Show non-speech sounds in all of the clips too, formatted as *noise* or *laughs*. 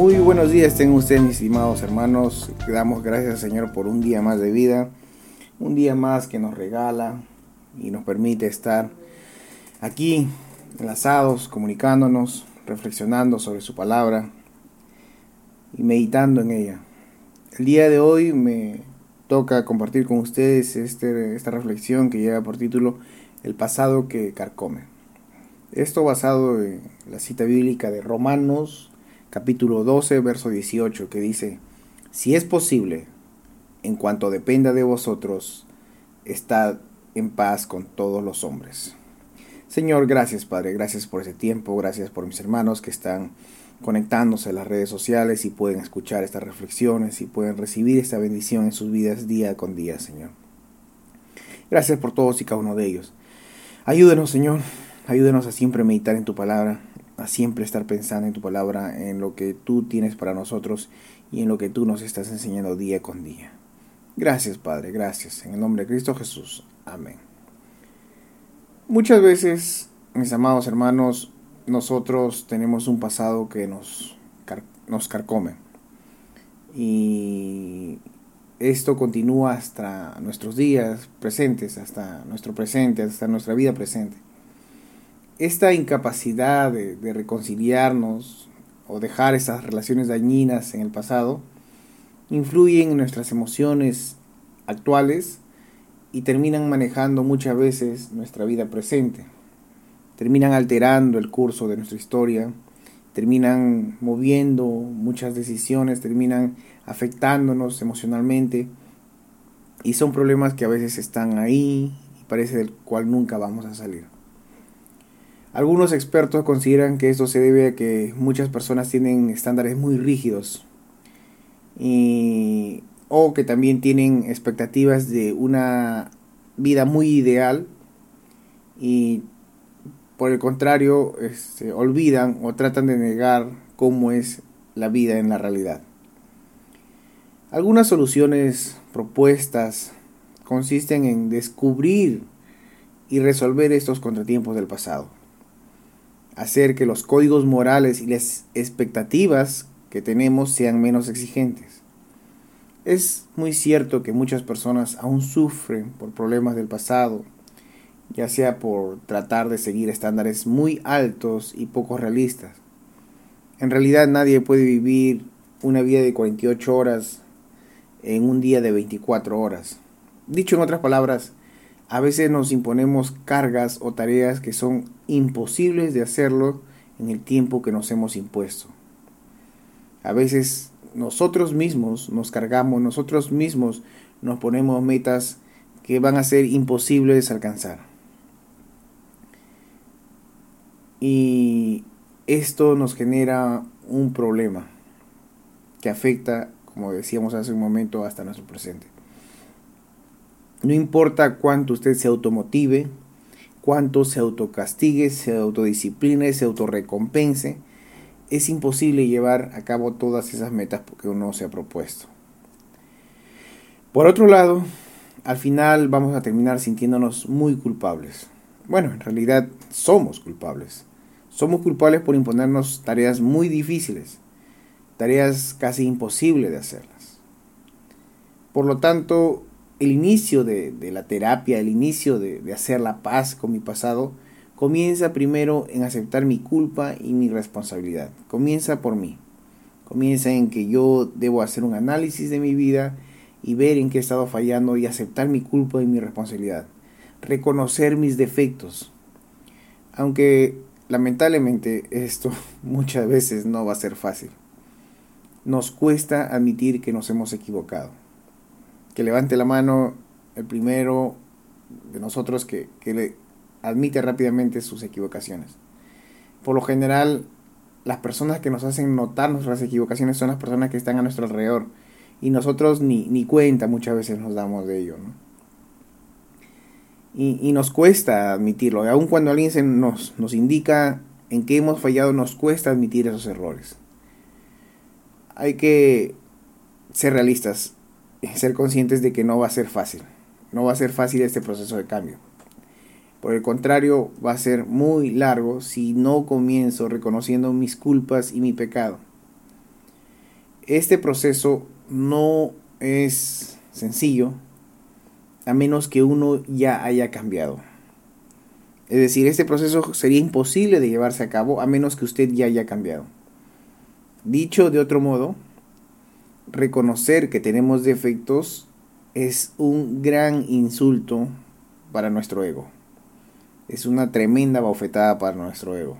Muy buenos días, tengan ustedes mis estimados hermanos. Damos gracias al Señor por un día más de vida, un día más que nos regala y nos permite estar aquí enlazados, comunicándonos, reflexionando sobre su palabra y meditando en ella. El día de hoy me toca compartir con ustedes este, esta reflexión que lleva por título El pasado que carcome. Esto basado en la cita bíblica de Romanos capítulo 12, verso 18, que dice, si es posible, en cuanto dependa de vosotros, estad en paz con todos los hombres. Señor, gracias Padre, gracias por ese tiempo, gracias por mis hermanos que están conectándose a las redes sociales y pueden escuchar estas reflexiones y pueden recibir esta bendición en sus vidas día con día, Señor. Gracias por todos y cada uno de ellos. Ayúdenos, Señor, ayúdenos a siempre meditar en tu palabra, a siempre estar pensando en tu palabra, en lo que tú tienes para nosotros y en lo que tú nos estás enseñando día con día. Gracias Padre, gracias. En el nombre de Cristo Jesús. Amén. Muchas veces, mis amados hermanos, nosotros tenemos un pasado que nos, nos carcome. Y esto continúa hasta nuestros días presentes, hasta nuestro presente, hasta nuestra vida presente esta incapacidad de, reconciliarnos o dejar esas relaciones dañinas en el pasado influyen en nuestras emociones actuales y terminan manejando muchas veces nuestra vida presente. Terminan alterando el curso de nuestra historia, terminan moviendo muchas decisiones, terminan afectándonos emocionalmente y son problemas que a veces están ahí y parece del cual nunca vamos a salir. Algunos expertos consideran que esto se debe a que muchas personas tienen estándares muy rígidos y, o que también tienen expectativas de una vida muy ideal y por el contrario este, olvidan o tratan de negar cómo es la vida en la realidad. Algunas soluciones propuestas consisten en descubrir y resolver estos contratiempos del pasado hacer que los códigos morales y las expectativas que tenemos sean menos exigentes. Es muy cierto que muchas personas aún sufren por problemas del pasado, ya sea por tratar de seguir estándares muy altos y poco realistas. En realidad nadie puede vivir una vida de 48 horas en un día de 24 horas. Dicho en otras palabras, a veces nos imponemos cargas o tareas que son imposibles de hacerlo en el tiempo que nos hemos impuesto. A veces nosotros mismos nos cargamos, nosotros mismos nos ponemos metas que van a ser imposibles de alcanzar. Y esto nos genera un problema que afecta, como decíamos hace un momento, hasta nuestro presente. No importa cuánto usted se automotive, cuánto se autocastigue, se autodiscipline, se autorrecompense, es imposible llevar a cabo todas esas metas que uno se ha propuesto. Por otro lado, al final vamos a terminar sintiéndonos muy culpables. Bueno, en realidad somos culpables. Somos culpables por imponernos tareas muy difíciles, tareas casi imposibles de hacerlas. Por lo tanto, el inicio de, la terapia, el inicio de, de hacer la paz con mi pasado, comienza primero en aceptar mi culpa y mi responsabilidad. Comienza por mí. Comienza en que yo debo hacer un análisis de mi vida y ver en qué he estado fallando y aceptar mi culpa y mi responsabilidad. Reconocer mis defectos. Aunque lamentablemente esto *laughs* muchas veces no va a ser fácil. Nos cuesta admitir que nos hemos equivocado que levante la mano el primero de nosotros que, le admite rápidamente sus equivocaciones. Por lo general, las personas que nos hacen notar nuestras equivocaciones son las personas que están a nuestro alrededor y nosotros ni, ni cuenta muchas veces nos damos de ello. Y, nos cuesta admitirlo, aun cuando alguien se nos, nos indica en qué hemos fallado, nos cuesta admitir esos errores. Hay que ser realistas ser conscientes de que no va a ser fácil. No va a ser fácil este proceso de cambio. Por el contrario, va a ser muy largo si no comienzo reconociendo mis culpas y mi pecado. este proceso no es sencillo a menos que uno ya haya cambiado. Es decir, este proceso sería imposible de llevarse a cabo a menos que usted ya haya cambiado. Dicho de otro modo, reconocer que tenemos defectos es un gran insulto para nuestro ego. Es una tremenda bofetada para nuestro ego.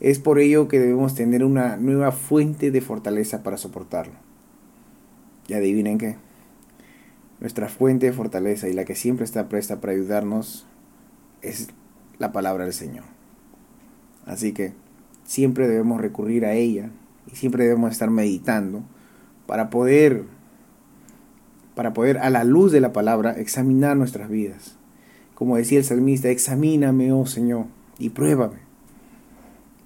Es por ello que debemos tener una nueva fuente de fortaleza para soportarlo. Y adivinen qué. Nuestra fuente de fortaleza y la que siempre está presta para ayudarnos es la palabra del Señor. Así que siempre debemos recurrir a ella y siempre debemos estar meditando para poder para poder a la luz de la palabra examinar nuestras vidas. Como decía el salmista, examíname, oh Señor, y pruébame.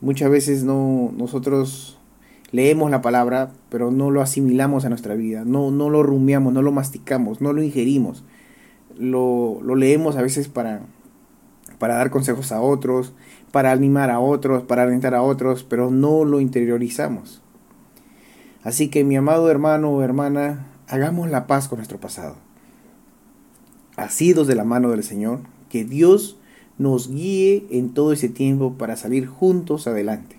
Muchas veces no nosotros leemos la palabra, pero no lo asimilamos a nuestra vida, no, no lo rumiamos, no lo masticamos, no lo ingerimos. Lo, lo leemos a veces para, para dar consejos a otros, para animar a otros, para alentar a otros, pero no lo interiorizamos. Así que mi amado hermano o hermana, hagamos la paz con nuestro pasado. Asidos de la mano del Señor, que Dios nos guíe en todo ese tiempo para salir juntos adelante.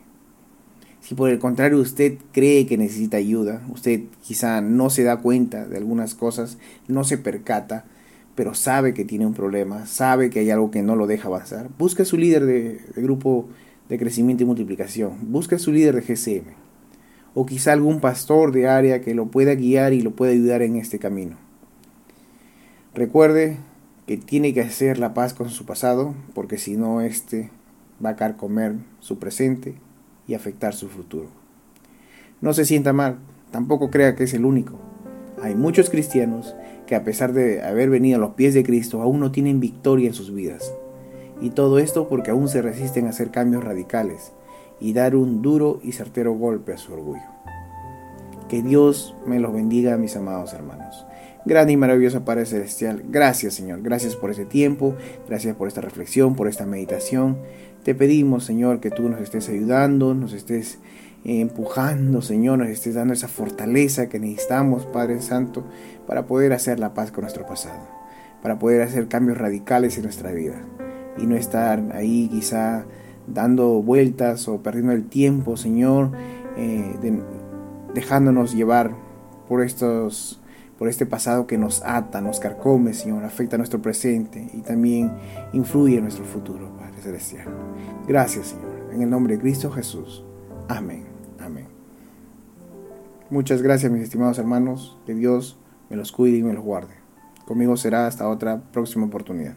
Si por el contrario usted cree que necesita ayuda, usted quizá no se da cuenta de algunas cosas, no se percata, pero sabe que tiene un problema, sabe que hay algo que no lo deja avanzar, busca a su líder de, grupo de crecimiento y multiplicación, busca a su líder de GCM, o quizá algún pastor de área que lo pueda guiar y lo pueda ayudar en este camino. Recuerde que tiene que hacer la paz con su pasado, porque si no, este va a carcomer su presente y afectar su futuro. No se sienta mal, tampoco crea que es el único. Hay muchos cristianos que a pesar de haber venido a los pies de Cristo, aún no tienen victoria en sus vidas. Y todo esto porque aún se resisten a hacer cambios radicales y dar un duro y certero golpe a su orgullo. Que Dios me los bendiga, mis amados hermanos. Grande y maravilloso Padre Celestial, gracias Señor, gracias por este tiempo, gracias por esta reflexión, por esta meditación. Te pedimos Señor que tú nos estés ayudando, nos estés empujando, Señor, nos estés dando esa fortaleza que necesitamos, Padre Santo, para poder hacer la paz con nuestro pasado, para poder hacer cambios radicales en nuestra vida y no estar ahí quizá dando vueltas o perdiendo el tiempo, Señor, eh, dejándonos llevar por estos por este pasado que nos ata, nos carcome, Señor, afecta nuestro presente y también influye en nuestro futuro, Padre Celestial. Gracias, Señor, en el nombre de Cristo Jesús. Amén. Amén. Muchas gracias, mis estimados hermanos. Que Dios me los cuide y me los guarde. Conmigo será hasta otra próxima oportunidad.